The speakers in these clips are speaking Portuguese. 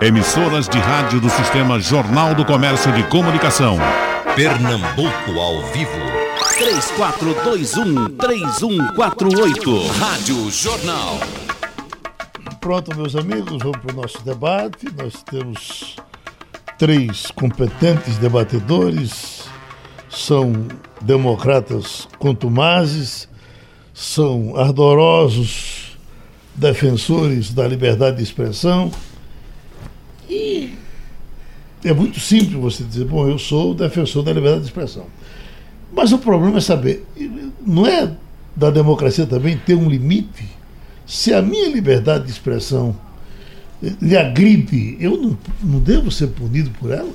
Emissoras de rádio do Sistema Jornal do Comércio de Comunicação. Pernambuco ao vivo. 3421-3148. Rádio Jornal. Pronto, meus amigos, vamos para o nosso debate. Nós temos três competentes debatedores, são democratas contumazes, são ardorosos defensores da liberdade de expressão. E é muito simples você dizer, bom, eu sou defensor da liberdade de expressão. Mas o problema é saber, não é da democracia também ter um limite? Se a minha liberdade de expressão lhe agride, eu não, não devo ser punido por ela?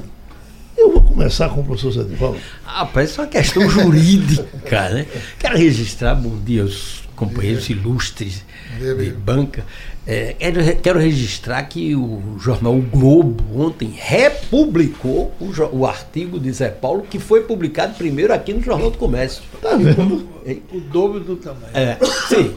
Eu vou começar com o professor Paulo. Ah, parece uma questão jurídica, né? Quero registrar, bom dia aos companheiros ilustres de banca. É, quero, quero, registrar que o jornal o Globo ontem republicou o, o, artigo de Zé Paulo, que foi publicado primeiro aqui no Jornal do Comércio. Tá vendo? O dobro do tamanho. É, sim.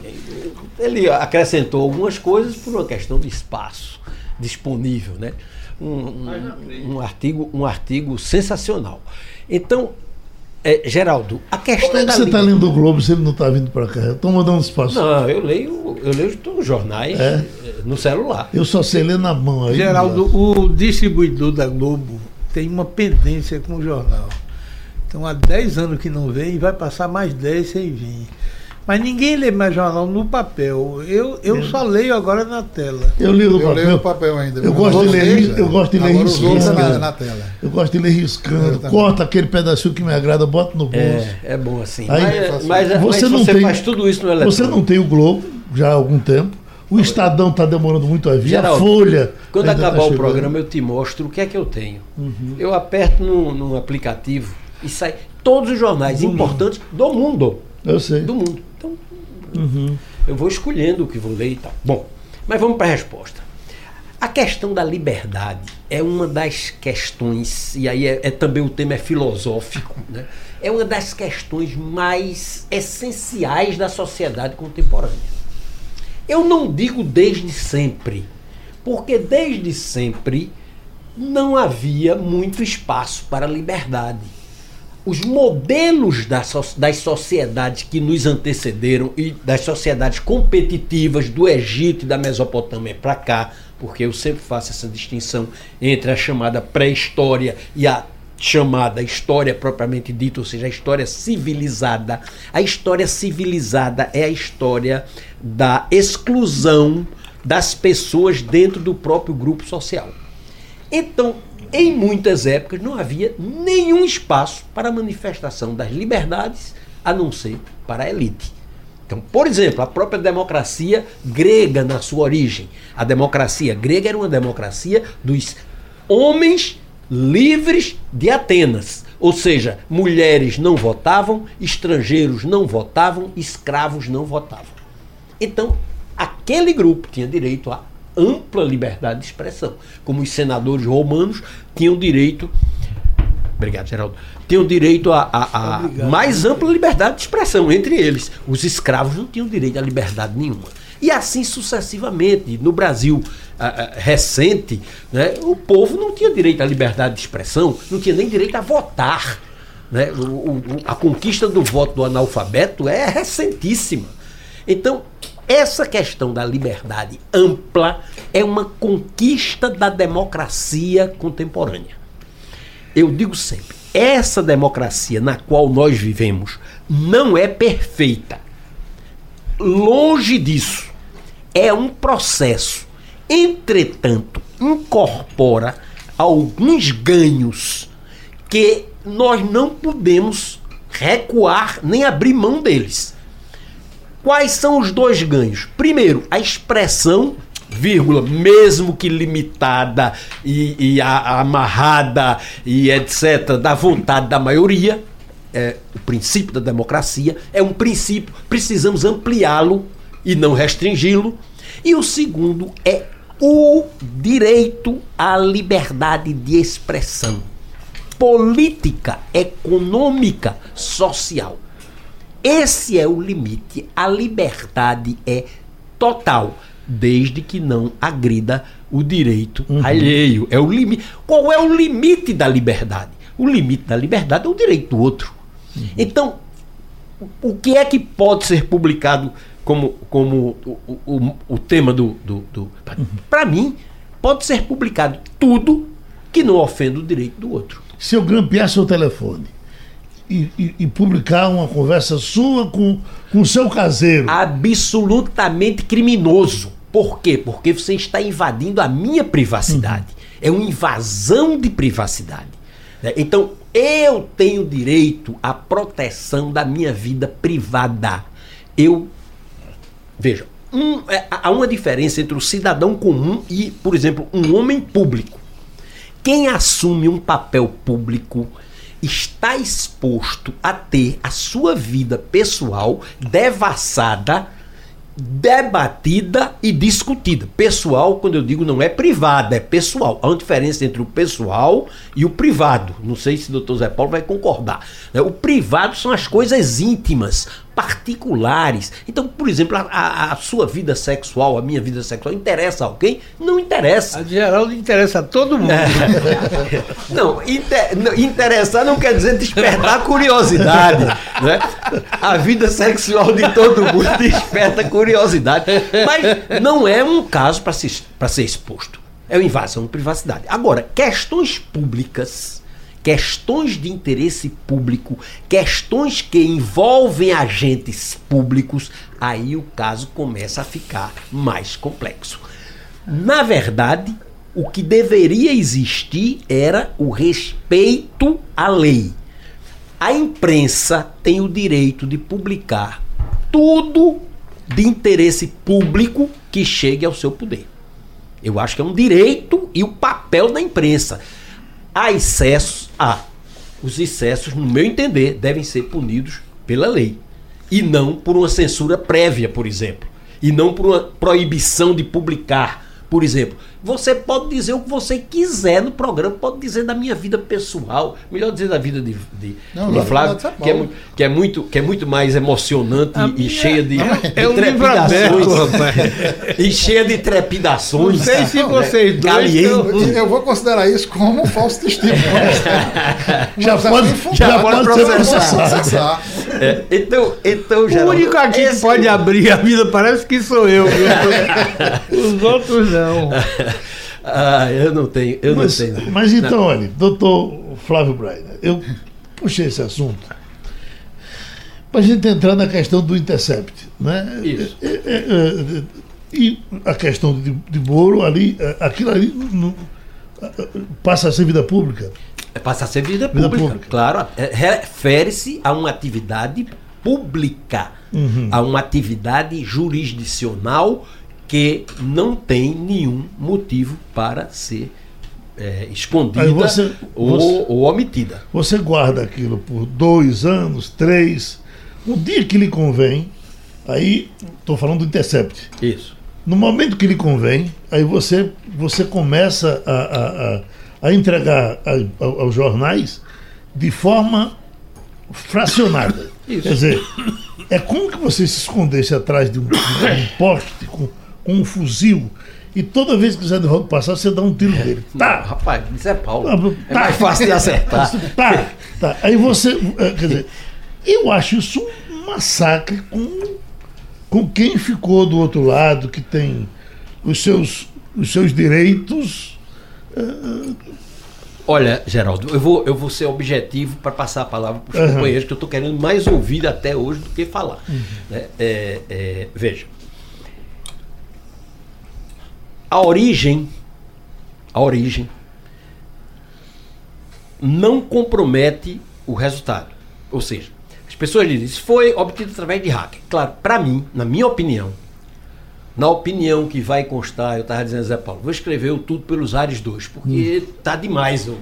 Ele acrescentou algumas coisas por uma questão de espaço disponível, né? Um, um, um artigo, um artigo sensacional. Então, é, Geraldo, a questão Como é que você está lendo o Globo se ele não está vindo para cá? Estou mandando espaço. Não, eu leio, eu leio todos os jornais é? Eh, no celular. Eu só sei ler na mão aí. Geraldo, o distribuidor da Globo tem uma pendência com o jornal. Então há 10 anos que não vem e vai passar mais 10 sem vir. Mas ninguém lê mais jornal no papel. Eu, eu só leio agora na tela. Eu leio no eu papel. Leio no papel ainda. Eu gosto, de ler, eu gosto de ler riscando. Na, na tela. Eu gosto de ler riscando. Corta aquele pedacinho que me agrada, bota no bolso. É, é bom assim. Aí, mas, mas, você, mas não você tem, faz tudo isso no eletrônico. Você não tem o Globo já há algum tempo. O Estadão está demorando muito a vir. Geraldo, a Folha. Quando acabar tá o programa, eu te mostro o que é que eu tenho. Uhum. Eu aperto no, no aplicativo e sai todos os jornais do importantes mundo. do mundo. Eu sei. Do mundo. Uhum. Eu vou escolhendo o que vou ler e tal. Bom, mas vamos para a resposta. A questão da liberdade é uma das questões, e aí é, é, também o tema é filosófico, né? é uma das questões mais essenciais da sociedade contemporânea. Eu não digo desde sempre, porque desde sempre não havia muito espaço para liberdade os modelos das, das sociedades que nos antecederam e das sociedades competitivas do Egito e da Mesopotâmia para cá, porque eu sempre faço essa distinção entre a chamada pré-história e a chamada história propriamente dita, ou seja, a história civilizada. A história civilizada é a história da exclusão das pessoas dentro do próprio grupo social. Então, em muitas épocas não havia nenhum espaço para a manifestação das liberdades, a não ser para a elite. Então, por exemplo, a própria democracia grega na sua origem. A democracia grega era uma democracia dos homens livres de Atenas. Ou seja, mulheres não votavam, estrangeiros não votavam, escravos não votavam. Então, aquele grupo tinha direito a ampla liberdade de expressão. Como os senadores romanos tinham direito. Obrigado, Geraldo. Tinham direito a, a, a mais ampla liberdade de expressão entre eles. Os escravos não tinham direito a liberdade nenhuma. E assim sucessivamente. No Brasil recente, né, o povo não tinha direito à liberdade de expressão, não tinha nem direito a votar. Né? O, o, a conquista do voto do analfabeto é recentíssima. Então, essa questão da liberdade ampla é uma conquista da democracia contemporânea. Eu digo sempre, essa democracia na qual nós vivemos não é perfeita. Longe disso. É um processo. Entretanto, incorpora alguns ganhos que nós não podemos recuar nem abrir mão deles. Quais são os dois ganhos? Primeiro, a expressão, vírgula, mesmo que limitada e, e a, amarrada e etc., da vontade da maioria, é, o princípio da democracia é um princípio, precisamos ampliá-lo e não restringi-lo. E o segundo é o direito à liberdade de expressão política, econômica, social. Esse é o limite. A liberdade é total. desde que não agrida o direito alheio. É o limite. Qual é o limite da liberdade? O limite da liberdade é o direito do outro. Então, o que é que pode ser publicado como, como o, o, o tema do. do, do Para mim, pode ser publicado tudo que não ofenda o direito do outro. Se eu grampear seu telefone e, e- e publicar uma conversa sua com o seu caseiro, absolutamente criminoso. Por quê? Porque você está invadindo a minha privacidade. É uma invasão de privacidade. né? Então, eu tenho direito à proteção da minha vida privada. Eu. Veja, um- é, há uma diferença entre o cidadão comum e, por exemplo, um homem público. Quem assume um papel público está exposto a ter a sua vida pessoal devassada, debatida e discutida. Pessoal, quando eu digo não é privada, é pessoal. Há uma diferença entre o pessoal e o privado. Não sei se o doutor Zé Paulo vai concordar. O privado são as coisas íntimas, particulares. Então, por exemplo, a, a- a sua vida sexual, a minha vida sexual, interessa a alguém? Não interessa. A Geraldo interessa a todo mundo. Não, inte- não, interessar não quer dizer despertar curiosidade. Né? A vida sexual de todo mundo desperta curiosidade. Mas não é um caso para se, pra ser exposto. É uma invasão de privacidade. Agora, questões públicas, questões de interesse público, questões que envolvem agentes públicos, aí o caso começa a ficar mais complexo. Na verdade, o que deveria existir era o respeito à lei. A imprensa tem o direito de publicar tudo de interesse público que chegue ao seu poder. Eu acho que é um direito e o papel da imprensa. Há excessos? Há. Os excessos, no meu entender, devem ser punidos pela lei. E não por uma censura prévia, por exemplo. E não por uma proibição de publicar. Por exemplo, você pode dizer o que você quiser no programa, pode dizer da minha vida pessoal, melhor dizer da vida de, de, Não, de não, Flávio, não, São que é, que, é muito, que é muito mais emocionante e, minha- cheia de, é de um aberto, rapaz. e cheia de trepidações. Não sei se vocês dois Caliente. estão- Eu, eu vou considerar isso como um falso testemunho. já é pode, já pode pode ser processar. processado. É, então, então, O Geraldo, único aqui que pode abrir a vida parece que sou eu. Os outros não. Ah, eu não tenho, eu Mas, não tenho. mas então, olha, doutor Flávio Brainer, eu puxei esse assunto para a gente entrar na questão do Intercept. Né? Isso. É, é, é, e a questão de, de Moro ali, aquilo ali não- passa a ser vida pública. É passar a ser vida Vida pública. pública. Claro, é, refere-se a uma atividade pública, a uma atividade jurisdicional que não tem nenhum motivo para ser é, escondida você- ou, você- ou omitida. Você guarda aquilo por dois anos, três, no dia que lhe convém, aí estou falando do Intercept. Isso. No momento que lhe convém, aí você, você começa a, a, a, a entregar a- ao- aos jornais de forma fracionada. Isso. Quer dizer, é como que você se escondesse atrás de um, de um poste com, com um fuzil e toda vez que o Zé Nivaldo passar, você dá um tiro nele. Tá, Rapaz, isso é Paulo. Ah, É tá. mais fácil de acertar. Tá, tá. Aí você. eh, Quer dizer, eu acho isso um massacre com, com quem ficou do outro lado, que tem os seus, os seus direitos. Olha, Geraldo, eu vou, eu vou ser objetivo para passar a palavra para os Uhum. companheiros, que eu estou querendo mais ouvir até hoje do que falar. né? É, é, veja. A origem, a origem não compromete o resultado. Ou seja, pessoas dizem, isso foi obtido através de hacker. Claro, para mim, na minha opinião, na opinião que vai constar, eu estava dizendo, Zé Paulo, vou escrever o Tudo pelos Ares 2, porque tá demais o,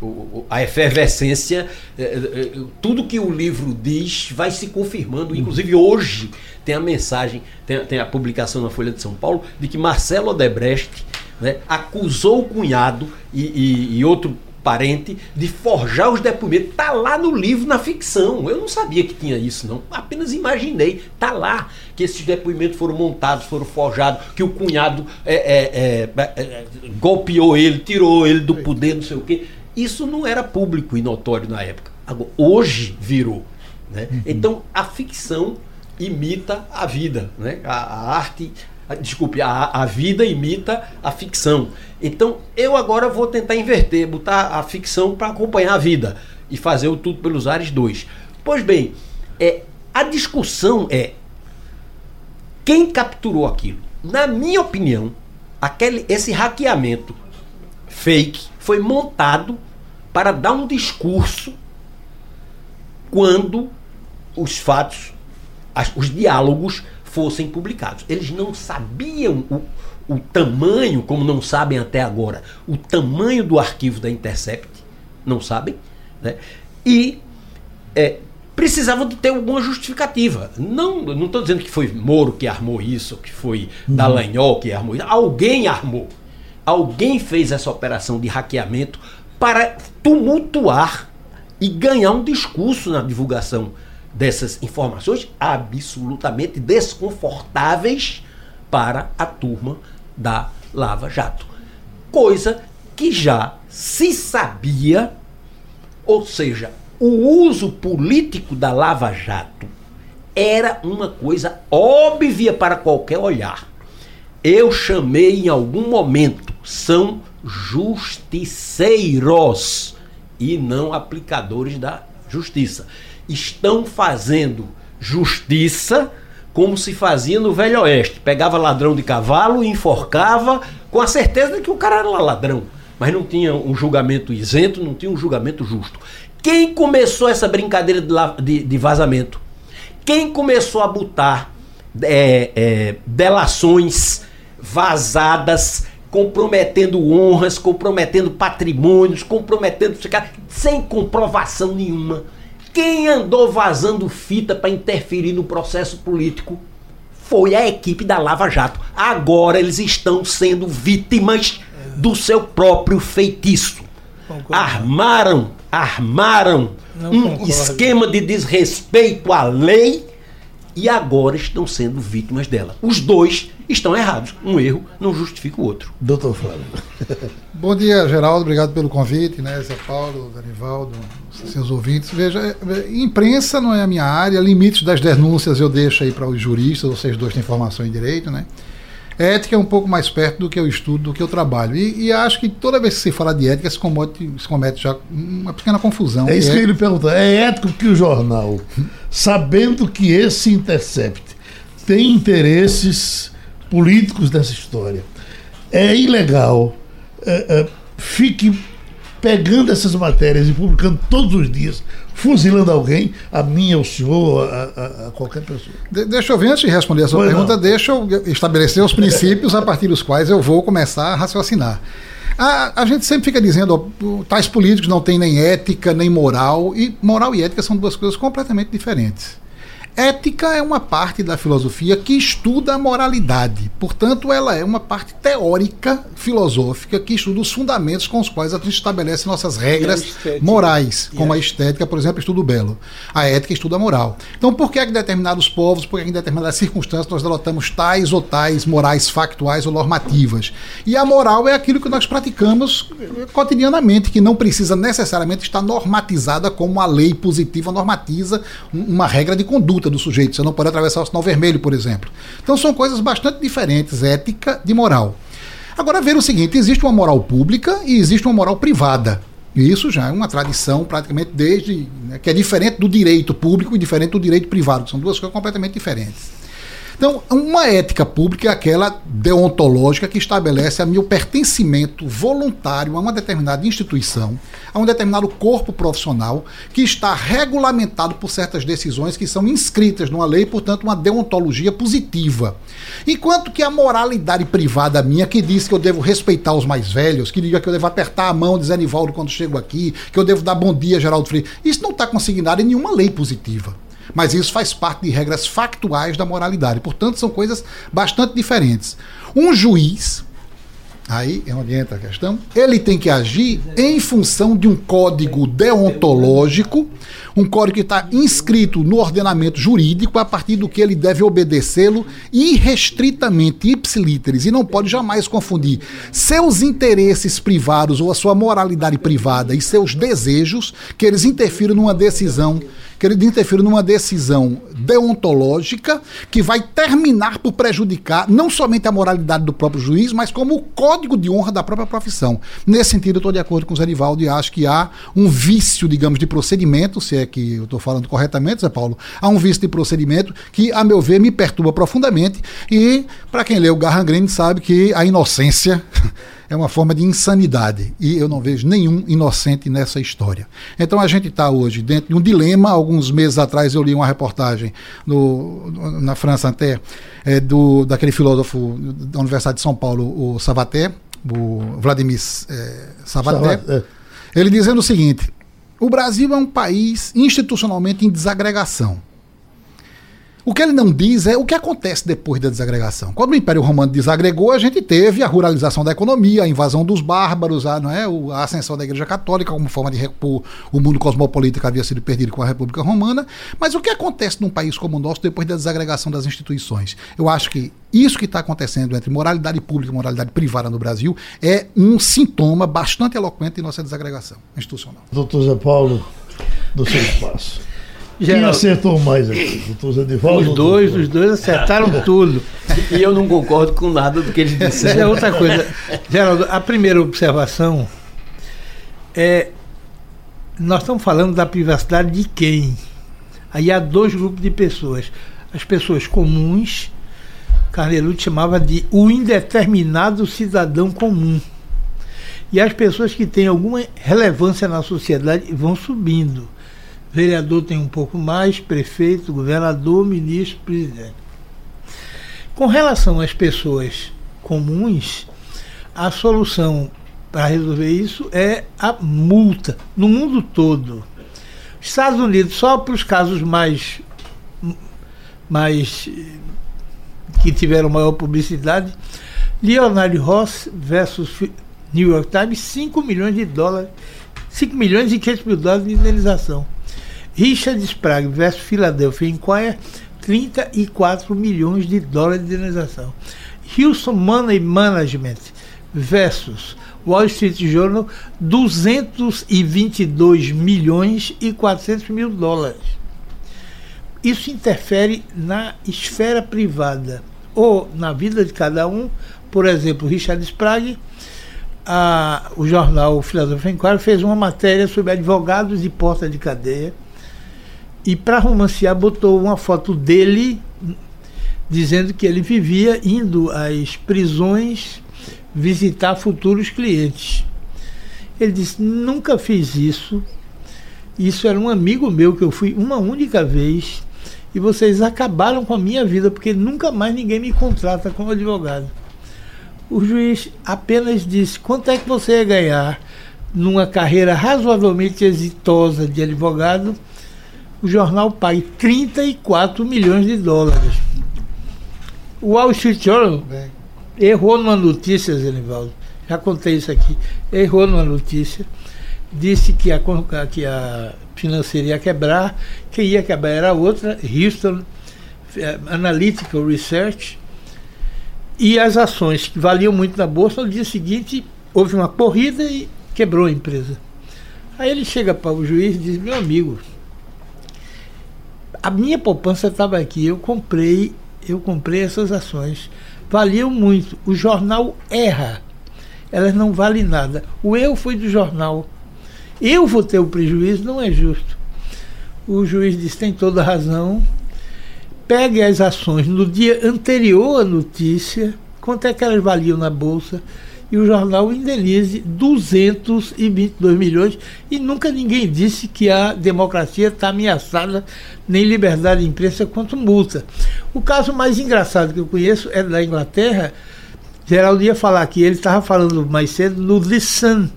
o- a efervescência, eh, eh, tudo que o livro diz vai se confirmando, inclusive hoje tem a mensagem, tem, tem a publicação na Folha de São Paulo, de que Marcelo Odebrecht né, acusou o cunhado e, e- e outro parente, de forjar os depoimentos. Tá lá no livro, na ficção. Eu não sabia que tinha isso, não. Apenas imaginei. Tá lá que esses depoimentos foram montados, foram forjados, que o cunhado é, é, é, é, golpeou ele, tirou ele do poder, não sei o quê. Isso não era público e notório na época. Agora, hoje virou. Né? Uhum. Então a ficção imita a vida, né? a, a arte desculpe, a, a vida imita a ficção. Então eu agora vou tentar inverter, botar a ficção para acompanhar a vida e fazer o Tudo pelos Ares 2. Pois bem, é, a discussão é quem capturou aquilo. Na minha opinião, aquele, esse hackeamento fake foi montado para dar um discurso quando os fatos, as, os diálogos fossem publicados. Eles não sabiam o, o tamanho, como não sabem até agora, o tamanho do arquivo da Intercept, não sabem, né? e é, precisavam de ter alguma justificativa. Não estou dizendo que foi Moro que armou isso, que foi uhum. Dallagnol que armou isso. Alguém armou. Alguém fez essa operação de hackeamento para tumultuar e ganhar um discurso na divulgação dessas informações absolutamente desconfortáveis para a turma da Lava Jato. Coisa que já se sabia, ou seja, o uso político da Lava Jato era uma coisa óbvia para qualquer olhar. Eu chamei em algum momento, são justiceiros e não aplicadores da justiça estão fazendo justiça como se fazia no Velho Oeste. Pegava ladrão de cavalo enforcava com a certeza de que o cara era ladrão. Mas não tinha um julgamento isento, não tinha um julgamento justo. Quem começou essa brincadeira de, de vazamento? Quem começou a botar é, é, delações vazadas, comprometendo honras, comprometendo patrimônios, comprometendo sem comprovação nenhuma? Quem andou vazando fita para interferir no processo político foi a equipe da Lava Jato. Agora eles estão sendo vítimas do seu próprio feitiço. Concordo. Armaram, armaram Não um concordo. esquema de desrespeito à lei e agora estão sendo vítimas dela. Os dois estão errados. Um erro não justifica o outro. Doutor Flávio. Bom dia, Geraldo. Obrigado pelo convite, né? Zé Paulo, Danivaldo, seus ouvintes. Veja, é, imprensa não é a minha área, limites das denúncias eu deixo aí para os juristas, vocês dois têm formação em direito, né? Ética é um pouco mais perto do que eu estudo, do que eu trabalho. E, e acho que toda vez que se fala de ética, se comete, se comete já uma pequena confusão. É isso que, é... que ele pergunta. É ético que o jornal, sabendo que esse Intercept tem interesses políticos nessa história, é ilegal, é, é, fique pegando essas matérias e publicando todos os dias, fuzilando alguém, a mim, ao senhor, a, a, a qualquer pessoa. De, deixa eu ver, antes de responder a sua pois pergunta, não. deixa eu estabelecer os princípios a partir dos quais eu vou começar a raciocinar. A, a, gente sempre fica dizendo, ó, tais políticos não têm nem ética, nem moral, e moral e ética são duas coisas completamente diferentes. Ética é uma parte da filosofia que estuda a moralidade. Portanto, ela é uma parte teórica filosófica que estuda os fundamentos com os quais a gente estabelece nossas regras morais, como a estética, por exemplo, estuda o belo. A ética estuda a moral. Então, por que é que em determinados povos, por que, é que em determinadas circunstâncias nós adotamos tais ou tais morais factuais ou normativas? E a moral é aquilo que nós praticamos cotidianamente, que não precisa necessariamente estar normatizada como uma lei positiva normatiza uma regra de conduta conduta do sujeito. Você não pode atravessar o sinal vermelho, por exemplo. Então são coisas bastante diferentes, ética de moral. Agora ver o seguinte: existe uma moral pública e existe uma moral privada. E isso já é uma tradição praticamente desde. Né, que é diferente do direito público e diferente do direito privado, são duas coisas completamente diferentes. Então, uma ética pública é aquela deontológica que estabelece a meu pertencimento voluntário a uma determinada instituição, a um determinado corpo profissional, que está regulamentado por certas decisões que são inscritas numa lei, portanto, uma deontologia positiva. Enquanto que a moralidade privada minha, que diz que eu devo respeitar os mais velhos, que diga que eu devo apertar a mão de Zé Nivaldo quando chego aqui, que eu devo dar bom dia, Geraldo Freire, isso não está consignado em nenhuma lei positiva. Mas isso faz parte de regras factuais da moralidade. Portanto, são coisas bastante diferentes. Um juiz Aí é onde entra a questão. Ele tem que agir em função de um código deontológico, um código que está inscrito no ordenamento jurídico, a partir do que ele deve obedecê-lo irrestritamente, ipsilíteres, e não pode jamais confundir seus interesses privados ou a sua moralidade privada e seus desejos, que eles interfiram numa decisão que ele interfere numa decisão deontológica que vai terminar por prejudicar não somente a moralidade do próprio juiz, mas como o código de honra da própria profissão. Nesse sentido, eu estou de acordo com o Zé Nivaldo e acho que há um vício, digamos, de procedimento, se é que eu estou falando corretamente, Zé Paulo, há um vício de procedimento que, a meu ver, me perturba profundamente e, para quem lê o Garran Green, sabe que a inocência é uma forma de insanidade. E eu não vejo nenhum inocente nessa história. Então a gente está hoje dentro de um dilema. Alguns meses atrás eu li uma reportagem no, na França até é, do, daquele filósofo da Universidade de São Paulo, o Savaté, o Vladimir é, Savaté. Ele dizendo o seguinte: o Brasil é um país institucionalmente em desagregação. O que ele não diz é o que acontece depois da desagregação. Quando o Império Romano desagregou, a gente teve a ruralização da economia, a invasão dos bárbaros, a, não é, a ascensão da Igreja Católica como forma de repor o mundo cosmopolita que havia sido perdido com a República Romana. Mas o que acontece num país como o nosso depois da desagregação das instituições? Eu acho que isso que está acontecendo entre moralidade pública e moralidade privada no Brasil é um sintoma bastante eloquente de nossa desagregação institucional. Doutor Zé Paulo, do seu espaço. Quem acertou mais aqui? Doutor Zé Os dois, os dois acertaram tudo. E eu não concordo com nada do que eles disseram. É outra coisa. Geraldo, a primeira observação é. Nós estamos falando da privacidade de quem? Aí há dois grupos de pessoas. As pessoas comuns, Carnelucci chamava de o indeterminado cidadão comum. E as pessoas que têm alguma relevância na sociedade vão subindo Vereador tem um pouco mais, prefeito, governador, ministro, presidente. Com relação às pessoas comuns, a solução para resolver isso é a multa no mundo todo. Estados Unidos, só para os casos mais, mais que tiveram maior publicidade, Leonard Ross versus New York Times, 5 milhões de dólares, 5 milhões e 500 mil dólares de indenização. Richard Sprague versus Philadelphia Inquirer, 34 milhões de dólares de indenização. Houston Money Management versus Wall Street Journal, 222 milhões e 400 mil dólares. Isso interfere na esfera privada ou na vida de cada um. Por exemplo, Richard Sprague, a, o jornal Philadelphia Inquirer fez uma matéria sobre advogados de porta de cadeia e para romancear botou uma foto dele dizendo que ele vivia indo às prisões visitar futuros clientes. Ele disse: "Nunca fiz isso. Isso era um amigo meu que eu fui uma única vez e vocês acabaram com a minha vida porque nunca mais ninguém me contrata como advogado." O juiz apenas disse: "Quanto é que você ia ganhar numa carreira razoavelmente exitosa de advogado?" O jornal pague 34 milhões de dólares. O Wall Street Journal errou numa notícia, Zenivaldo, já contei isso aqui, errou numa notícia, disse que a, que a financeira ia quebrar, quem ia quebrar era outra, Houston eh, Analytical Research, e as ações que valiam muito na bolsa, no dia seguinte houve uma corrida e quebrou a empresa. Aí ele chega para o juiz e diz: Meu amigo, a minha poupança estava aqui, eu comprei, eu comprei essas ações. Valiam muito. O jornal erra. Elas não valem nada. O eu foi do jornal. Eu vou ter o prejuízo, não é justo. O juiz disse: tem toda razão. Pegue as ações no dia anterior à notícia, quanto é que elas valiam na bolsa, e o jornal indenize 222 milhões e nunca ninguém disse que a democracia está ameaçada, nem liberdade de imprensa quanto multa. O caso mais engraçado que eu conheço é da Inglaterra. Geraldo ia falar que ele estava falando mais cedo no The Sun,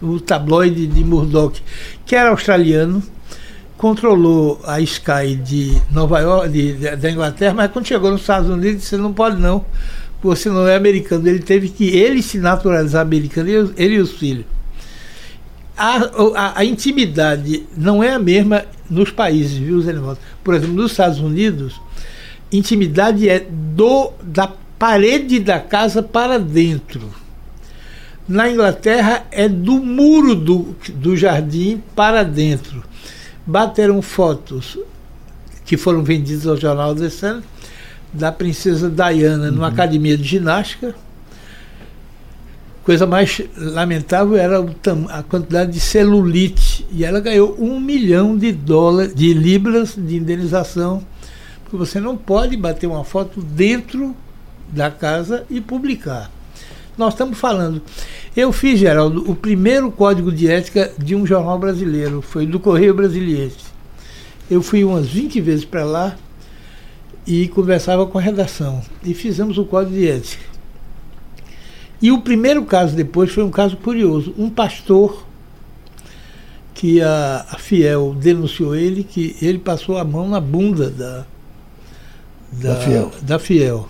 o tabloide de Murdoch, que era australiano, controlou a Sky de Nova York, de, de, da Inglaterra, mas quando chegou nos Estados Unidos disse não pode não, você não é americano. Ele teve que ele se naturalizar americano, ele, ele e os filhos. A, a, a, intimidade não é a mesma nos países, viu, Zé Por exemplo, nos Estados Unidos, intimidade é do da parede da casa para dentro. Na Inglaterra é do muro do, do jardim para dentro. Bateram fotos que foram vendidas ao jornal The Sun da princesa Diana uhum. numa academia de ginástica. Coisa mais lamentável era a quantidade de celulite. E ela ganhou um milhão de dólares, de libras de indenização, porque você não pode bater uma foto dentro da casa e publicar. Nós estamos falando. Eu fiz, Geraldo, o primeiro código de ética de um jornal brasileiro, foi do Correio Brasiliense. Eu fui umas 20 vezes para lá e conversava com a redação. E fizemos o código de ética. E o primeiro caso depois foi um caso curioso. Um pastor que a, a Fiel denunciou ele, que ele passou a mão na bunda da, da, da Fiel. Da Fiel.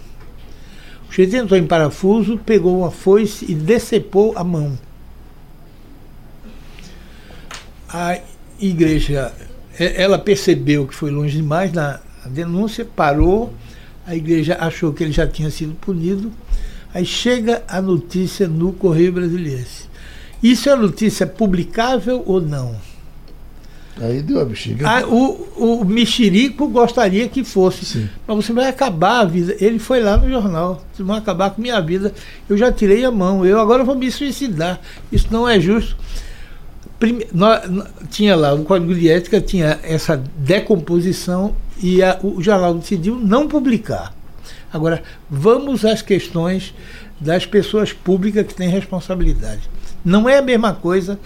O sujeito entrou em parafuso, pegou uma foice e decepou a mão. A igreja, ela percebeu que foi longe demais na, a denúncia, parou, a igreja achou que ele já tinha sido punido, aí chega a notícia no Correio Brasiliense. Isso é notícia publicável ou não? Aí deu a bexiga. Ah, o, o mexerico gostaria que fosse. Sim. Mas você vai acabar a vida. Ele foi lá no jornal. Vocês vão acabar com minha vida. Eu já tirei a mão. Eu agora vou me suicidar. Isso não é justo. Prime... Nós, tinha lá, o Código de Ética tinha essa decomposição e a, o jornal decidiu não publicar. Agora, vamos às questões das pessoas públicas que têm responsabilidade. Não é a mesma coisa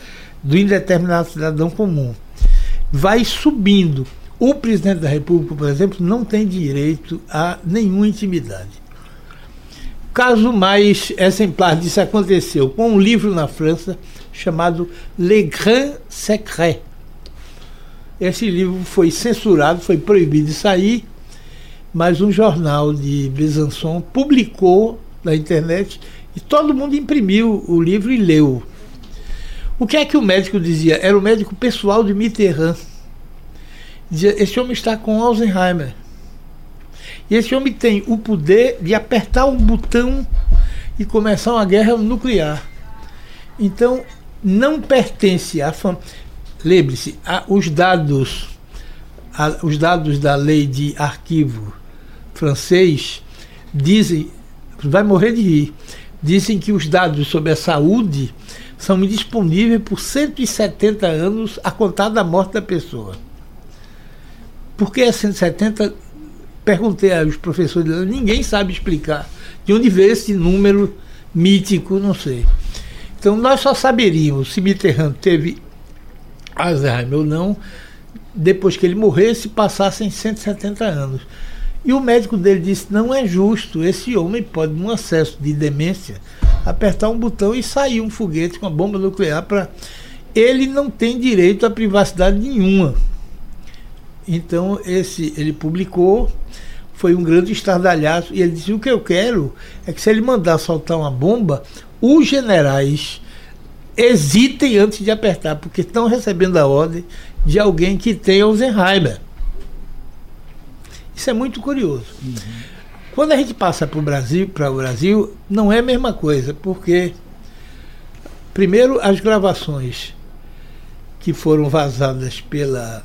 do indeterminado cidadão comum. Vai subindo. O presidente da República, por exemplo, não tem direito a nenhuma intimidade. Caso mais exemplar disso aconteceu com um livro na França chamado Le Grand Secret esse livro foi censurado, foi proibido de sair, mas um jornal de Besançon publicou na internet e todo mundo imprimiu o livro e leu. O que é que o médico dizia? Era o médico pessoal de Mitterrand. Dizia: esse homem está com Alzheimer. E esse homem tem o poder de apertar um botão e começar uma guerra nuclear. Então, não pertence à família. Lembre-se, os dados, os dados da lei de arquivo francês dizem, vai morrer de rir, dizem que os dados sobre a saúde são indisponíveis por 170 anos a contar da morte da pessoa. Por que é 170? Perguntei aos professores, ninguém sabe explicar de onde veio esse número mítico, não sei. Então nós só saberíamos se Mitterrand teve Alzheimer ou não, depois que ele morresse, passassem 170 anos. E o médico dele disse: não é justo, esse homem pode, num acesso de demência, apertar um botão e sair um foguete com a bomba nuclear para. Ele não tem direito à privacidade nenhuma. Então, esse ele publicou, foi um grande estardalhaço, e ele disse: o que eu quero é que se ele mandar soltar uma bomba, os generais hesitem antes de apertar, porque estão recebendo a ordem de alguém que tem Alzheimer. Isso é muito curioso. Uhum. Quando a gente passa para o Brasil, para o Brasil, não é a mesma coisa, porque primeiro as gravações que foram vazadas pela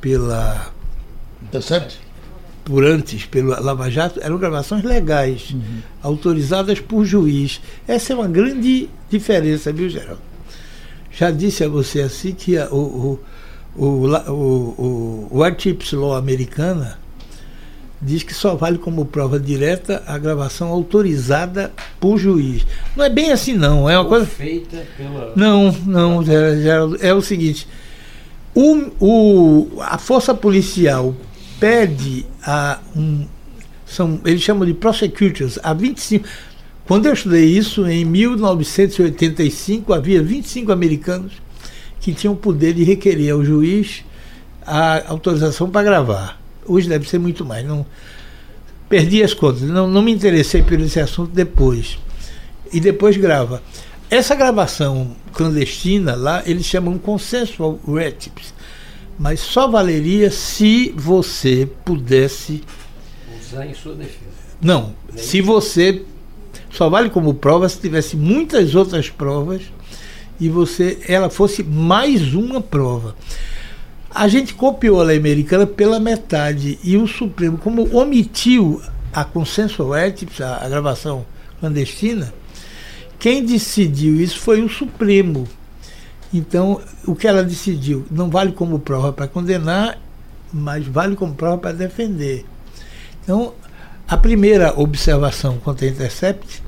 pela Intercept? Por antes pelo Lava Jato eram gravações legais, uhum. autorizadas por juiz. Essa é uma grande diferença, viu, Geraldo? Já disse a você assim que a, o, o, o, o, o Artips Law americana diz que só vale como prova direta a gravação autorizada por juiz. Não é bem assim, não. É uma Ou coisa. Feita pela. Não, não, Geraldo. É o seguinte. O, o, a força policial pede a um. São, eles chamam de prosecutors, a 25. Quando eu estudei isso, em 1985, havia 25 americanos que tinham o poder de requerer ao juiz a autorização para gravar. Hoje deve ser muito mais. Não, Perdi as contas, não, não me interessei por esse assunto depois. E depois grava. Essa gravação clandestina lá, eles chamam consensual retips. Mas só valeria se você pudesse. Usar em sua defesa. Não, se você. Só vale como prova se tivesse muitas outras provas e você ela fosse mais uma prova. A gente copiou a lei americana pela metade e o Supremo, como omitiu a a, a gravação clandestina, quem decidiu isso foi o Supremo. Então, o que ela decidiu não vale como prova para condenar, mas vale como prova para defender. Então, a primeira observação contra a Intercept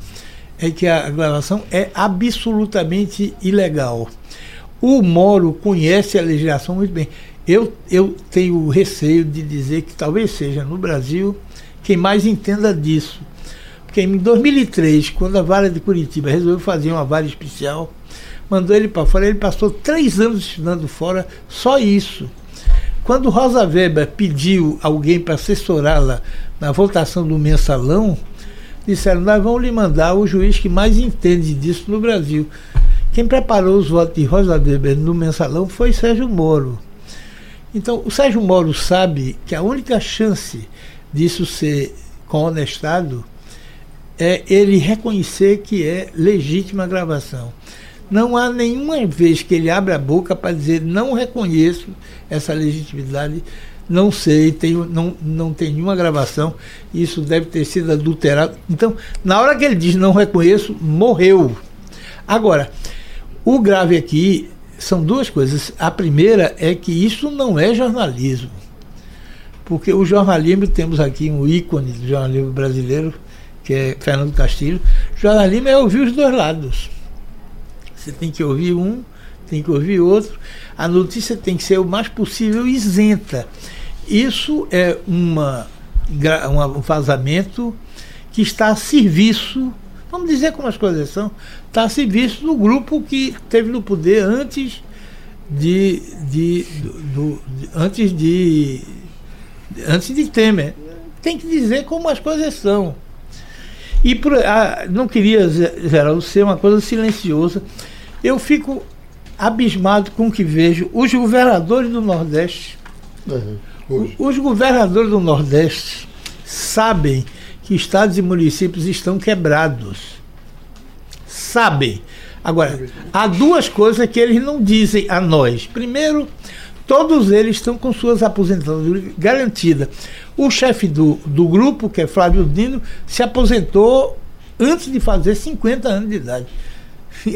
é que a gravação é absolutamente ilegal. O Moro conhece a legislação muito bem. Eu, eu tenho receio de dizer que talvez seja no Brasil quem mais entenda disso. Porque em 2003, quando a Vara de Curitiba resolveu fazer uma vara especial, mandou ele para fora, ele passou três anos estudando fora, só isso. Quando Rosa Weber pediu alguém para assessorá-la na votação do mensalão, disseram: Nós vamos lhe mandar o juiz que mais entende disso no Brasil. Quem preparou os votos de Rosa Weber no mensalão foi Sérgio Moro. Então, o Sérgio Moro sabe que a única chance disso ser conestado é ele reconhecer que é legítima a gravação. Não há nenhuma vez que ele abre a boca para dizer não reconheço essa legitimidade, não sei, tenho, não, não tem nenhuma gravação, isso deve ter sido adulterado. Então, na hora que ele diz não reconheço, morreu. Agora, o grave aqui são duas coisas. A primeira é que isso não é jornalismo. Porque o jornalismo, temos aqui um ícone do jornalismo brasileiro, que é Fernando Castilho. Jornalismo é ouvir os dois lados. Você tem que ouvir um, tem que ouvir outro. A notícia tem que ser o mais possível isenta. Isso é uma, um vazamento que está a serviço, vamos dizer como as coisas são, está a serviço do grupo que teve no poder antes de, de, do, do, antes de antes de Temer. Tem que dizer como as coisas são. E por, ah, não queria, Geraldo, ser uma coisa silenciosa. Eu fico abismado com o que vejo os governadores do Nordeste. Uhum. Os governadores do Nordeste sabem que estados e municípios estão quebrados. Sabem. Agora, há duas coisas que eles não dizem a nós. Primeiro, todos eles estão com suas aposentadorias garantidas. O chefe do, do grupo, que é Flávio Dino, se aposentou antes de fazer 50 anos de idade.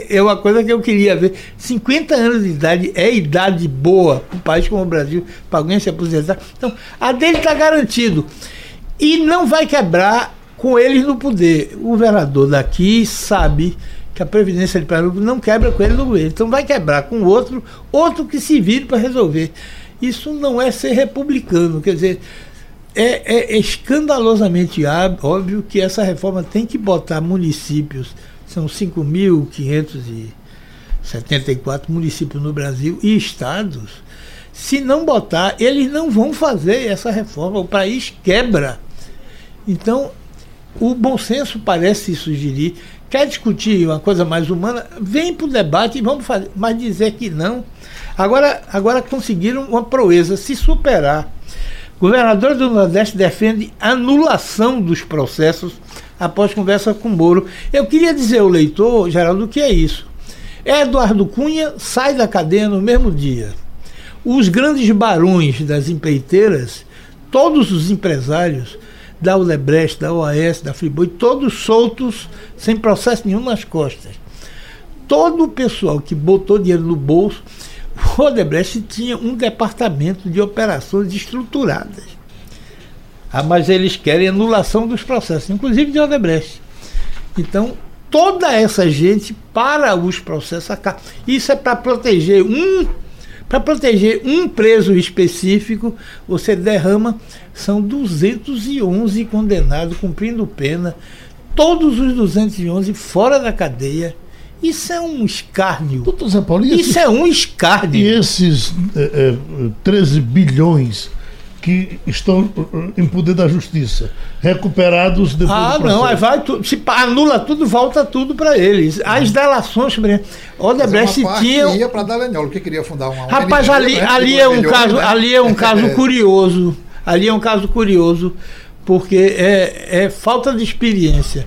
É uma coisa que eu queria ver. 50 anos de idade é idade boa para um país como o Brasil, para alguém se aposentar. Então, a dele está garantido. E não vai quebrar com eles no poder. O governador daqui sabe que a Previdência de Pernambuco não quebra com ele no governo. Então vai quebrar com outro, outro que se vire para resolver. Isso não é ser republicano. Quer dizer, é, é escandalosamente óbvio que essa reforma tem que botar municípios, são 5.574 municípios no Brasil e estados. Se não botar, eles não vão fazer essa reforma. O país quebra. Então, o bom senso parece sugerir. Quer discutir uma coisa mais humana? Vem para o debate e vamos fazer. Mas dizer que não. Agora, agora conseguiram uma proeza, se superar Governador do Nordeste defende anulação dos processos após conversa com Moro. Eu queria dizer ao leitor, Geraldo, o que é isso? Eduardo Cunha sai da cadeia no mesmo dia. Os grandes barões das empreiteiras, todos os empresários da Odebrecht, da OAS, da Friboi, todos soltos, sem processo nenhum nas costas. Todo o pessoal que botou dinheiro no bolso o Odebrecht tinha um departamento de operações estruturadas. Ah, mas eles querem anulação dos processos, inclusive de Odebrecht. Então, toda essa gente para os processos. Isso é para proteger um para proteger um preso específico, você derrama, são 211 condenados cumprindo pena, todos os 211 fora da cadeia, isso é um escárnio. Doutor Zé Paulo, Isso é um escárnio. E esses é, é, 13 bilhões que estão uh, em poder da justiça, recuperados depois Ah, do não, aí vai tudo, se anula tudo, volta tudo para eles. As delações, por exemplo, Odebrecht Mas tinha. ia para Dallagnol, que queria fundar uma Rapaz, ali, né, ali de é dois um milhões, caso, né? ali é um caso curioso. Ali é um caso curioso, porque é, é falta de experiência.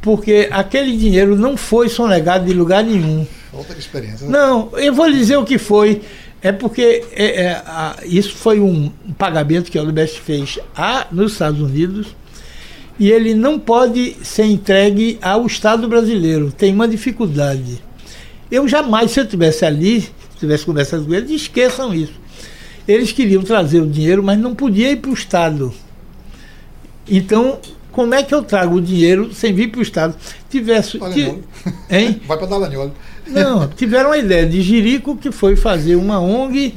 Porque aquele dinheiro não foi sonegado de lugar nenhum. Falta de experiência. né? Não, eu vou lhe dizer o que foi. É porque é, é, a- isso foi um pagamento que a Odebrecht fez a, nos Estados Unidos e ele não pode ser entregue ao Estado brasileiro. Tem uma dificuldade. Eu jamais, se eu estivesse ali, se tivesse conversado com eles, esqueçam isso. Eles queriam trazer o dinheiro, mas não podia ir para o Estado. Então, como é que eu trago o dinheiro sem vir para o Estado? Tivesse. Hein? Vai para Dallagnol. Não, tiveram uma ideia de Jirico que foi fazer uma ONG.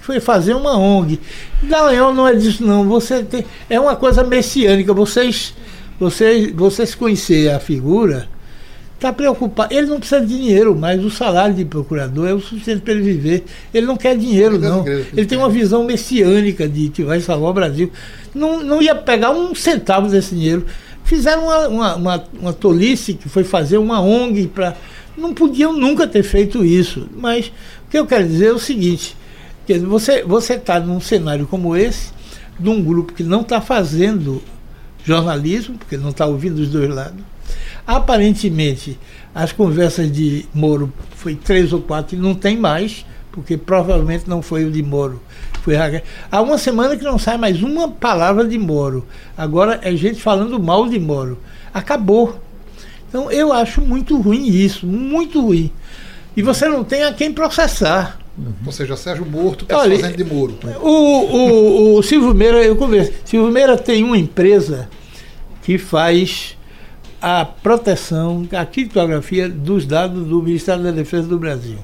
Foi fazer uma ONG. Dallagnol não é disso, não. Você tem, é uma coisa messiânica. Vocês, vocês, vocês conhecer a figura, está preocupado. Ele não precisa de dinheiro, mas o salário de procurador é o suficiente para ele viver. Ele não quer dinheiro, não. Ele tem uma visão messiânica de que vai salvar o Brasil. Não, não ia pegar um centavo desse dinheiro. Fizeram uma, uma, uma, uma tolice que foi fazer uma ONG para. Não podiam nunca ter feito isso. Mas o que eu quero dizer é o seguinte: dizer, você você está num cenário como esse, de um grupo que não está fazendo jornalismo, porque não está ouvindo os dois lados. Aparentemente, as conversas de Moro foi três ou quatro e não tem mais, porque provavelmente não foi o de Moro. Foi Há uma semana que não sai mais uma palavra de Moro. Agora é gente falando mal de Moro. Acabou. Então eu acho muito ruim isso, muito ruim. E você não tem a quem processar. Ou seja, Sérgio Morto, Olha, fazendo de Moro. O, o, o Silvio Meira, eu converso. Silvio Meira tem uma empresa que faz a proteção, a criptografia dos dados do Ministério da Defesa do Brasil.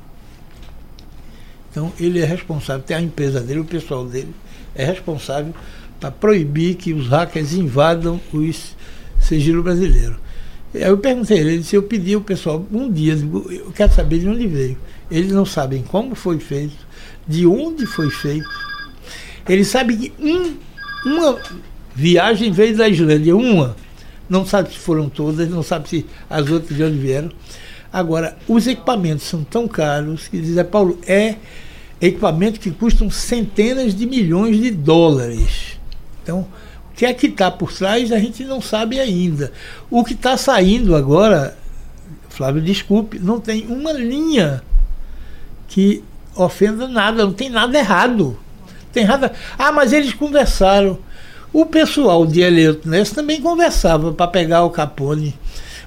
Então ele é responsável, tem a empresa dele, o pessoal dele é responsável para proibir que os hackers invadam os sigilos brasileiros. Aí eu perguntei a ele, disse, eu pedi ao pessoal um dia, eu quero saber de onde veio. Eles não sabem como foi feito, de onde foi feito. Eles sabem que um, uma viagem veio da Islândia, uma. Não sabe se foram todas, não sabe se as outras de onde vieram. Agora, os equipamentos são tão caros que diz, é, Paulo, é equipamento que custam centenas de milhões de dólares. Então, que é que está por trás a gente não sabe ainda. O que está saindo agora, Flávio, desculpe, não tem uma linha que ofenda nada, não tem nada errado. Tem nada. Ah, mas eles conversaram. O pessoal de Eleuto Ness também conversava para pegar o Capone.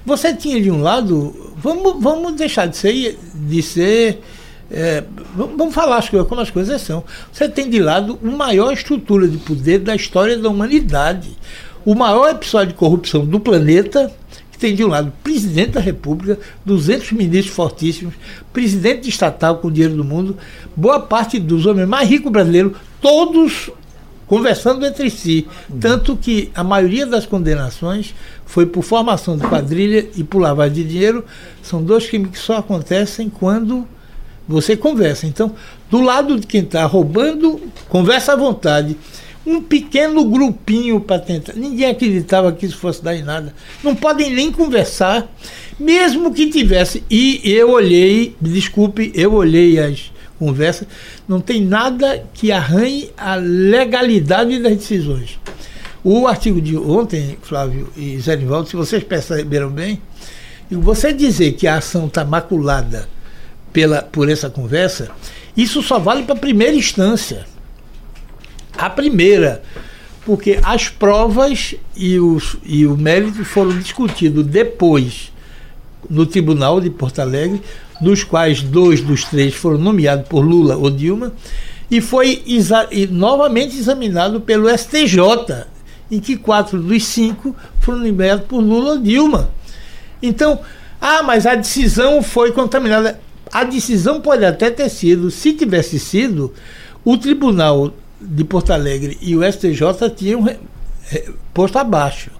Você tinha de um lado, vamos, vamos deixar de ser, de ser é, vamos falar as coisas como as coisas são. Você tem de lado a maior estrutura de poder da história da humanidade. O maior episódio de corrupção do planeta, que tem de um lado presidente da República, 200 ministros fortíssimos, presidente de estatal com dinheiro do mundo, boa parte dos homens mais ricos brasileiros, todos conversando entre si. Tanto que a maioria das condenações foi por formação de quadrilha e por lavagem de dinheiro. São dois crimes que só acontecem quando você conversa. Então, do lado de quem está roubando, conversa à vontade. Um pequeno grupinho para tentar. Ninguém acreditava que isso fosse dar em nada. Não podem nem conversar, mesmo que tivesse. E eu olhei, desculpe, eu olhei as conversas, não tem nada que arranhe a legalidade das decisões. O artigo de ontem, Flávio e Zé Nivaldo, se vocês perceberam bem, você dizer que a ação está maculada pela, por essa conversa, isso só vale para a primeira instância. A primeira, porque as provas e, os, e o mérito foram discutidos depois no Tribunal de Porto Alegre, dos quais dois dos três foram nomeados por Lula ou Dilma, e foi exa e novamente examinado pelo STJ, em que quatro dos cinco foram nomeados por Lula ou Dilma. Então, ah, mas a decisão foi contaminada. A decisão pode até ter sido, se tivesse sido, o Tribunal de Porto Alegre e o STJ tinham posto abaixo.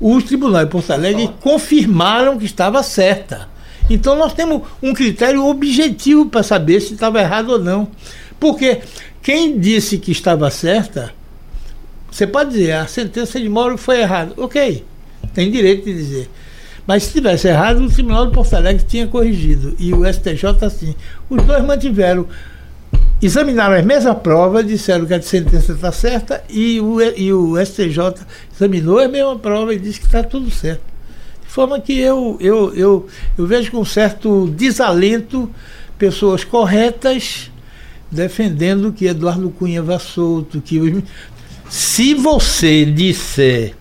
Os tribunais de Porto Alegre confirmaram que estava certa. Então nós temos um critério objetivo para saber se estava errado ou não. Porque Quem disse que estava certa, você pode dizer, a sentença de Moro foi errada. Ok, tem direito de dizer. Mas se tivesse errado, o Tribunal de Porto Alegre tinha corrigido. E o STJ assim. Os dois mantiveram. Examinaram a mesma prova, disseram que a sentença está certa, e o, e o STJ examinou a mesma prova e disse que está tudo certo. De forma que eu, eu, eu, eu vejo com certo desalento pessoas corretas defendendo que Eduardo Cunha vá solto, que se você disser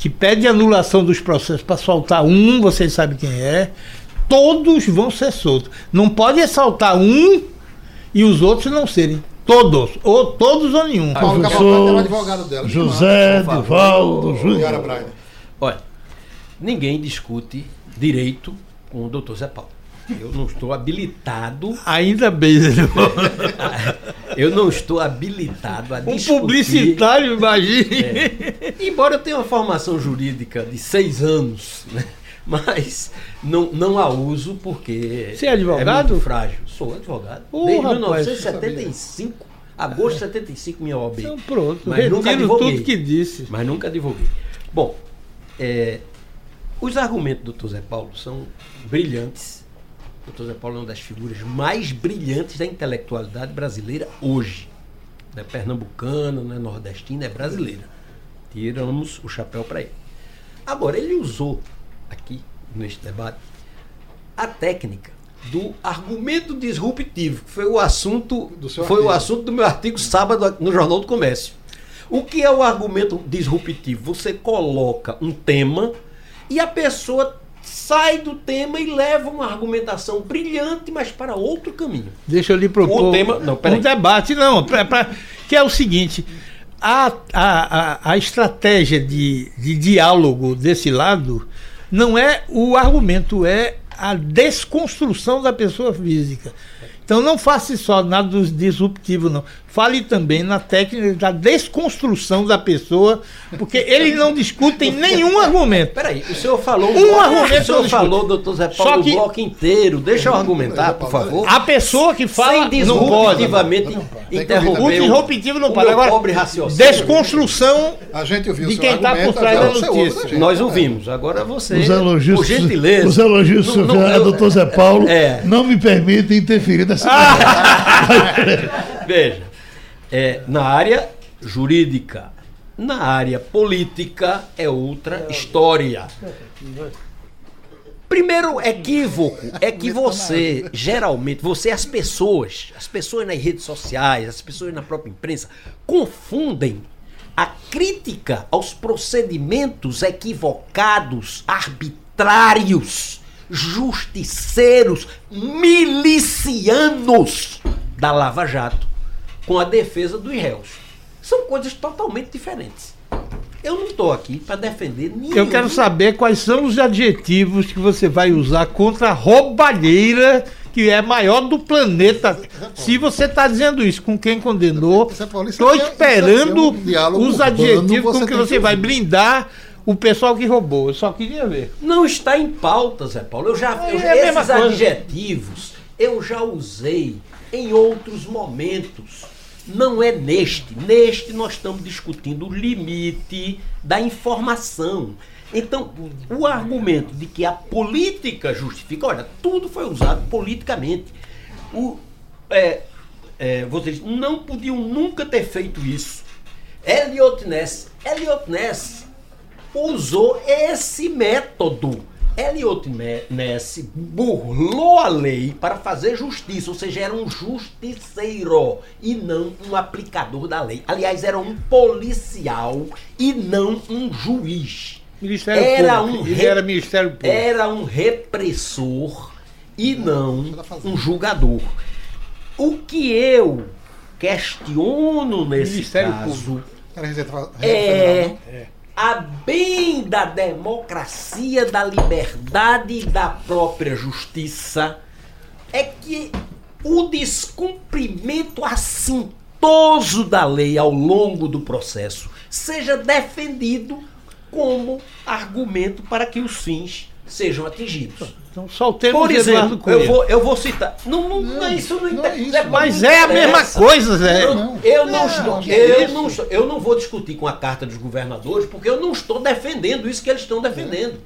que pede anulação dos processos para soltar um, vocês sabem quem é, todos vão ser soltos. Não pode soltar um e os outros não serem. Todos, ou todos ou nenhum. Paulo Cavalcante advogado dela. José, Divaldo, Júnior. Olha, ninguém discute direito com o doutor Zé Paulo. Eu não estou habilitado. Ainda bem, Zé Eu não estou habilitado a Um discutir. publicitário, imagine. É. Embora eu tenha uma formação jurídica de seis anos, né? mas não, não a uso porque. Você é advogado? É frágil. Sou advogado. Ô, Desde rapaz, 1975. Agosto de 75, minha OAB. Então pronto, Mas nunca retiro advoguei. tudo que disse. Mas nunca divulguei. Bom, é, os argumentos do Dr. Zé Paulo são brilhantes. Dr. Zé Paulo é uma das figuras mais brilhantes da intelectualidade brasileira hoje. Não é pernambucana, não é nordestina, é brasileira. Tiramos o chapéu para ele. Agora, ele usou aqui, neste debate, a técnica do argumento disruptivo, que foi o assunto Do seu foi o assunto do meu artigo sábado no Jornal do Comércio. O que é o argumento disruptivo? Você coloca um tema e a pessoa sai do tema e leva uma argumentação brilhante, mas para outro caminho. Deixa eu lhe propor O tema- não, um debate, não, pra, pra- que é o seguinte: a, a, a, a estratégia de, de diálogo desse lado não é o argumento, é a desconstrução da pessoa física. Então não faça só nada disruptivo, não. Fale também na técnica da desconstrução da pessoa, porque eles não discutem nenhum argumento. Peraí, o senhor falou Um bloco- argumento o senhor falou, doutor Zé Paulo, Só que- bloco inteiro. Deixa eu argumentar, por favor. A pessoa que fala Sem não pode. O disruptivo não o pode. Agora, pobre raciocínio. desconstrução A gente ouviu De o quem tá argumento, por trás da ouve notícia. gente. Nós ouvimos, agora você, Os elogios, por gentileza. os elogios do doutor Zé Paulo É. não me permitem interferir nessa. Veja, é, na área jurídica, na área política é outra história. Primeiro equívoco é que você, geralmente, você, as pessoas, as pessoas nas redes sociais, as pessoas na própria imprensa, confundem a crítica aos procedimentos equivocados, arbitrários, justiceiros, milicianos da Lava Jato com a defesa dos réus. São coisas totalmente diferentes. Eu não estou aqui para defender nenhum. Eu quero saber quais são os adjetivos que você vai usar contra a roubalheira que é a maior do planeta. Se você está dizendo isso com quem condenou, estou é- esperando é diálogo os adjetivos com que você vai blindar o pessoal que roubou. Eu só queria ver. Não está em pauta, Zé Paulo. Eu já, É eu- mesma esses adjetivos eu já usei em outros momentos. Não é neste. Neste nós estamos discutindo o limite da informação. Então, o argumento de que a política justifica, olha, tudo foi usado politicamente. O, é, é, vocês não podiam nunca ter feito isso. Elliot Ness, Elliot Ness usou esse método. Elliot Me- Ness burlou a lei para fazer justiça, ou seja, era um justiceiro e não um aplicador da lei. Aliás, era um policial e não um juiz. Ministério Era Público. um Ele era Ministério Público. Era um repressor e não um julgador. O que eu questiono nesse Ministério caso Público. Era reserva- reserva é federal, a bem da democracia, da liberdade e da própria justiça é que o descumprimento assintoso da lei ao longo do processo seja defendido como argumento para que os fins sejam atingidos. Então soltemos Por exemplo, Eduardo Cunha. eu vou, eu vou citar. Não, não, não é isso, não, não é isso, Mas não é a mesma coisa, Zé. Eu, Não. eu não, Não, estou, é eu, não estou- eu não vou discutir com a carta dos governadores, porque eu não estou defendendo isso que eles estão defendendo.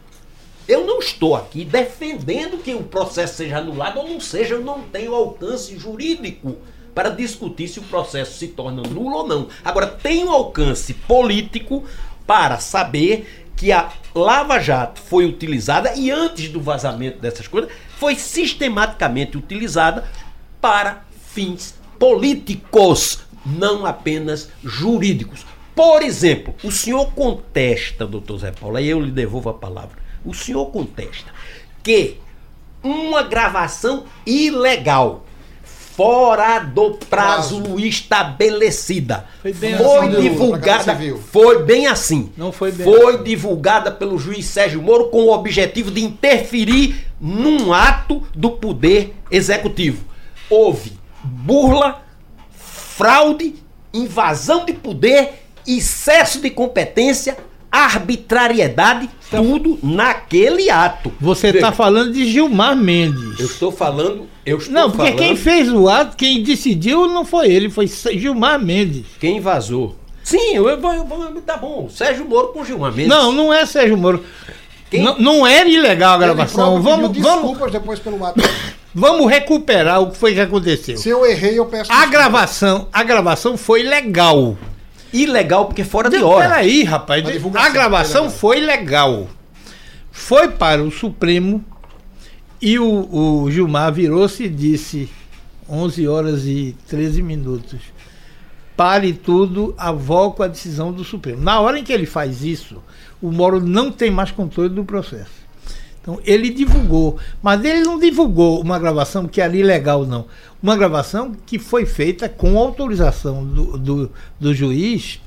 Eu não estou aqui defendendo que o processo seja anulado ou não seja, eu não tenho alcance jurídico para discutir se o processo se torna nulo ou não. Agora, tenho alcance político para saber que a Lava Jato foi utilizada e antes do vazamento dessas coisas, foi sistematicamente utilizada para fins políticos, não apenas jurídicos. Por exemplo, o senhor contesta, doutor Zé Paulo, aí eu lhe devolvo a palavra. O senhor contesta que uma gravação ilegal, fora do prazo, estabelecida, Foi bem foi assim, divulgada, foi bem assim. Não foi bem Foi assim. divulgada pelo juiz Sérgio Moro com o objetivo de interferir num ato do poder executivo. Houve burla, fraude, invasão de poder, excesso de competência, arbitrariedade, tudo naquele ato. Você está falando de Gilmar Mendes. Eu estou falando. Eu estou Não, porque falando quem fez o ato, quem decidiu não foi ele, foi Gilmar Mendes. quem vazou. Sim, eu vou, eu vou- tá bom. Sérgio Moro com Gilmar Mendes. Não, não é Sérgio Moro. Quem? Não, não era ilegal a gravação. Vamos, pediu vamos, desculpas depois pelo ato. vamos recuperar o que foi que aconteceu. Se eu errei, eu peço A desculpas. gravação, a gravação foi legal. Ilegal porque fora de Não, hora. Peraí, rapaz. A A gravação foi legal. foi legal. Foi para o Supremo e o, o Gilmar virou-se e disse 11 horas e 13 minutos. Pare tudo, avoco a decisão do Supremo. Na hora em que ele faz isso, o Moro não tem mais controle do processo. Então ele divulgou, mas ele não divulgou uma gravação que era ilegal, não. Uma gravação que foi feita com autorização do, do, do juiz.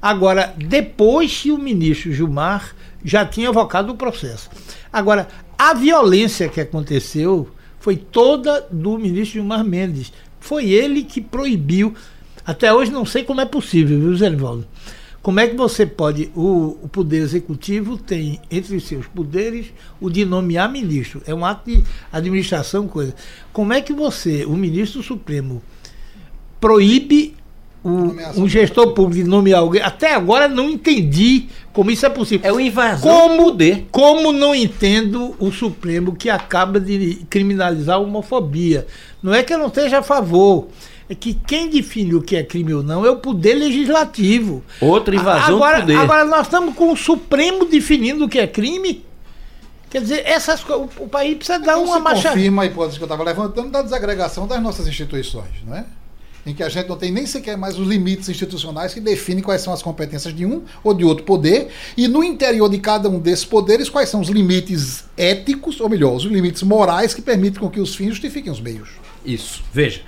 Agora, depois que o ministro Gilmar já tinha evocado o processo. Agora, a violência que aconteceu foi toda do ministro Gilmar Mendes. Foi ele que proibiu. Até hoje não sei como é possível, viu, Zé Livaldo? Como é que você pode. O, o Poder Executivo tem entre os seus poderes o de nomear ministro. É um ato de administração, coisa. Como é que você, o ministro Supremo, proíbe o, um gestor público de nomear alguém? Até agora não entendi como isso é possível. É o invasão Como, do poder. como não entendo o Supremo que acaba de criminalizar a homofobia? Não é que eu não esteja a favor. É que quem define o que é crime ou não é o poder legislativo. Outra invasão agora, do poder. Agora nós estamos com o Supremo definindo o que é crime. Quer dizer, essas o, o país precisa dar Então uma marcha. confirma a hipótese que eu estava levantando da desagregação das nossas instituições, não é? Em que a gente não tem nem sequer mais os limites institucionais que definem quais são as competências de um ou de outro poder, e no interior de cada um desses poderes, quais são os limites éticos, ou melhor, os limites morais que permitem com que os fins justifiquem os meios. Isso. Veja,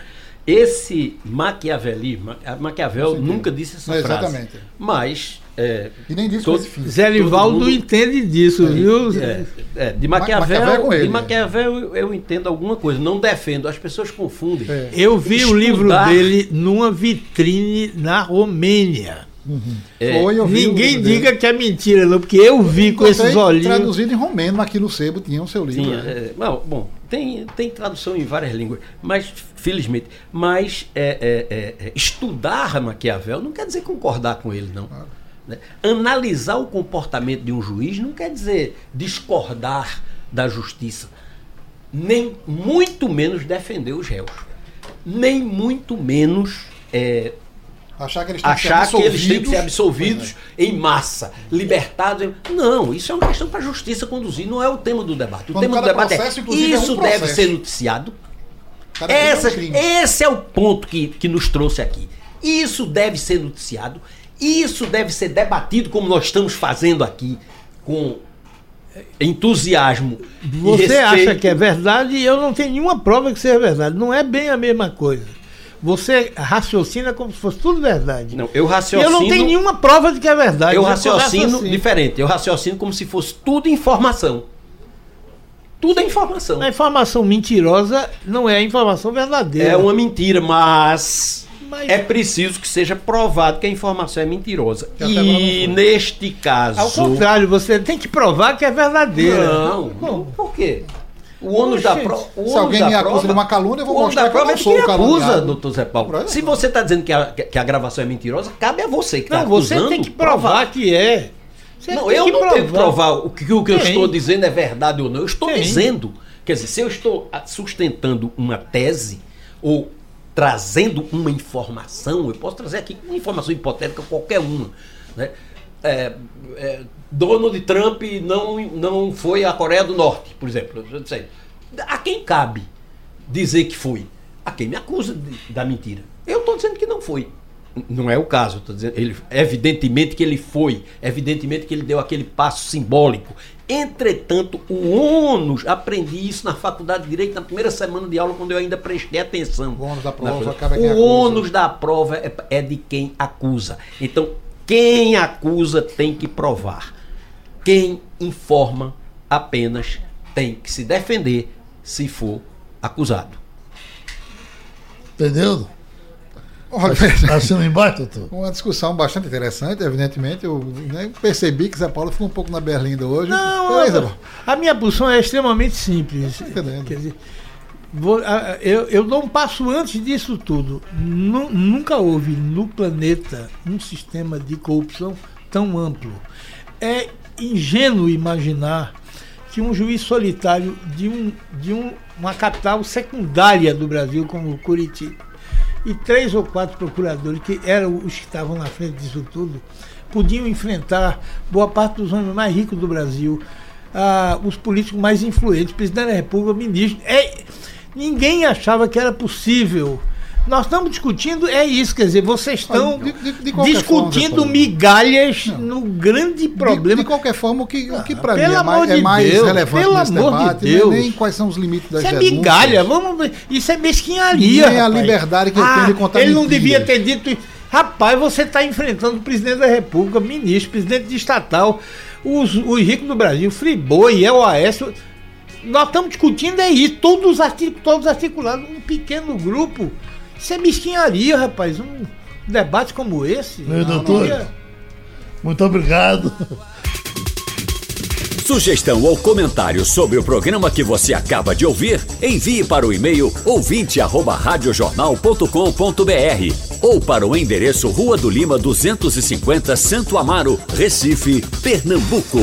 esse maquiavelismo, Maquiavel nunca disse essa É, frase. exatamente. Mas é, E nem disso Todo- com esse fim. Zé Livaldo mundo- entende disso, viu? É, é, de Ma- Maquiavel, Maquiavel é ele, de é. Maquiavel eu, eu entendo alguma coisa, não defendo, as pessoas confundem. É. Eu vi o livro Estudar- dele numa vitrine na Romênia. É, Foi, eu vi o Ninguém diga que é mentira, não, porque eu vi com esses olhinhos. Traduzido em romeno aqui no Sebo, tinha o seu livro. Tinha, né? é, bom, bom, tem, tem tradução em várias línguas, mas felizmente, mas é, é, é, é, estudar Maquiavel não quer dizer concordar com ele, não. né? Analisar o comportamento de um juiz não quer dizer discordar da justiça, nem muito menos defender os réus, nem muito menos é, Achar que eles têm achar que que ser eles têm que ser absolvidos. absolvidos em massa, libertados. em- Não, isso é uma questão para a justiça conduzir, não é o tema do debate. O Quando tema do debate processo, é inclusive, é um isso deve ser noticiado. É um Essa, crime. esse é o ponto que, que nos trouxe aqui. Isso deve ser noticiado, isso deve ser debatido como nós estamos fazendo aqui, com entusiasmo. e Você acha que é verdade e eu não tenho nenhuma prova que seja verdade. Não é bem a mesma coisa. Você raciocina como se fosse tudo verdade. Não, eu E raciocino. eu não tenho nenhuma prova de que é verdade. Eu raciocino assim. diferente. Eu raciocino como se fosse tudo informação. Tudo é informação. A informação mentirosa não é a informação verdadeira. É uma mentira, mas. Mas... É preciso que seja provado que a informação é mentirosa. e neste caso. Ao contrário, você tem que provar que é verdadeira. Não, não por quê? O ônus da prova. Se alguém me acusa de uma calúnia, eu vou mostrar da prova que eu não sou é acusa, doutor Zé Paulo. Se você está dizendo que a, que a gravação é mentirosa, cabe a você que está acusando. Você tem que provar que é. Você não, eu não provar. tenho que provar o que, o que eu estou dizendo é verdade ou não. Eu estou tem. dizendo. Quer dizer, se eu estou sustentando uma tese ou trazendo uma informação, eu posso trazer aqui uma informação hipotética, qualquer uma. Né? É, é, Donald Trump não, não foi à Coreia do Norte, por exemplo. A quem cabe dizer que foi? A quem me acusa de, da mentira. Eu estou dizendo que não foi. Não é o caso, estou dizendo. Ele, evidentemente que ele foi, evidentemente que ele deu aquele passo simbólico. Entretanto, o ônus, aprendi isso na faculdade de Direito na primeira semana de aula, quando eu ainda prestei atenção. O ônus da prova, acaba o ônus da prova é, é de quem acusa. Então, quem acusa tem que provar. Quem informa apenas tem que se defender se for acusado. Entendeu? Assina embaixo, doutor. Uma discussão bastante interessante, evidentemente. Eu né, percebi que Zé Paulo ficou um pouco na berlinda hoje. Não, eu, a minha posição é extremamente simples. Entendendo. Quer dizer, vou, eu, eu dou um passo antes disso tudo. nunca houve no planeta um sistema de corrupção tão amplo. É ingênuo imaginar que um juiz solitário de, um, de um, uma capital secundária do Brasil, como Curitiba, e três ou quatro procuradores, que eram os que estavam na frente disso tudo, podiam enfrentar boa parte dos homens mais ricos do Brasil, ah, os políticos mais influentes, presidente da República, ministro. É, ninguém achava que era possível nós estamos discutindo é isso, quer dizer, vocês estão de, de, de discutindo forma, migalhas não. no grande problema. De, qualquer forma, o que, o que para mim é mais, é mais Deus, relevante pelo nesse amor debate, de Deus. nem quais são os limites das Isso é migalha, vamos ver. Isso é mesquinharia. Nem a liberdade que ah, ele tem de contar Ele não devia ter dito Rapaz, você está enfrentando o presidente da República, ministro, presidente de estatal, os, os ricos do Brasil, Friboi, EOAS. Nós estamos discutindo é isso, todos, todos articulados, um pequeno grupo isso é mesquinharia, rapaz. Um debate como esse. Meu não, doutor, não muito obrigado. Sugestão ou comentário sobre o programa que você acaba de ouvir, envie para o e-mail ouvinte@radiojornal.com.br ou para o endereço Rua do Lima 250, Santo Amaro, Recife, Pernambuco.